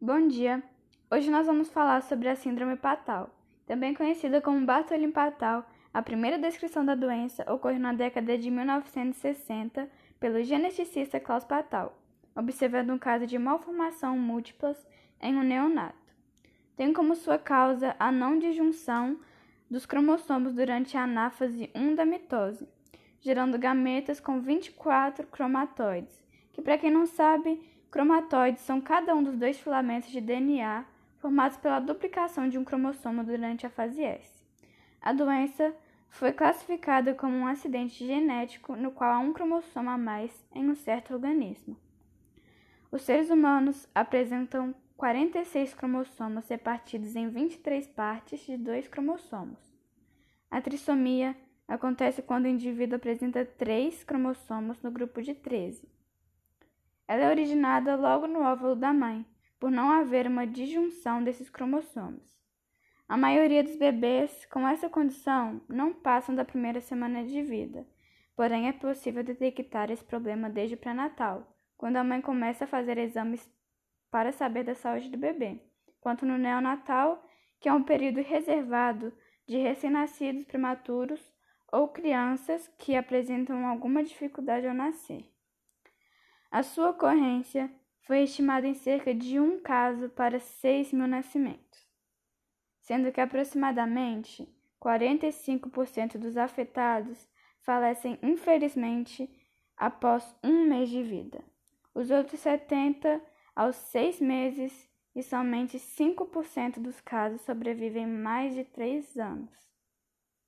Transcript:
Bom dia! Hoje nós vamos falar sobre a Síndrome Patal, também conhecida como Bartholin Patal. A primeira descrição da doença ocorreu na década de 1960 pelo geneticista Klaus Patal, observando um caso de malformação múltiplas em um neonato. Tem como sua causa a não disjunção dos cromossomos durante a anáfase 1 da mitose, gerando gametas com 24 cromatóides, que, para quem não sabe, Cromatóides são cada um dos dois filamentos de DNA formados pela duplicação de um cromossomo durante a fase S. A doença foi classificada como um acidente genético no qual há um cromossomo a mais em um certo organismo. Os seres humanos apresentam 46 cromossomos repartidos em 23 partes de dois cromossomos. A trissomia acontece quando o indivíduo apresenta três cromossomos no grupo de 13. Ela é originada logo no óvulo da mãe, por não haver uma disjunção desses cromossomos. A maioria dos bebês com essa condição não passam da primeira semana de vida, porém é possível detectar esse problema desde o pré-natal, quando a mãe começa a fazer exames para saber da saúde do bebê, quanto no neonatal, que é um período reservado de recém-nascidos prematuros ou crianças que apresentam alguma dificuldade ao nascer. A sua ocorrência foi estimada em cerca de um caso para 6 mil nascimentos, sendo que aproximadamente 45% dos afetados falecem infelizmente após um mês de vida, os outros 70% aos seis meses e somente 5% dos casos sobrevivem mais de três anos.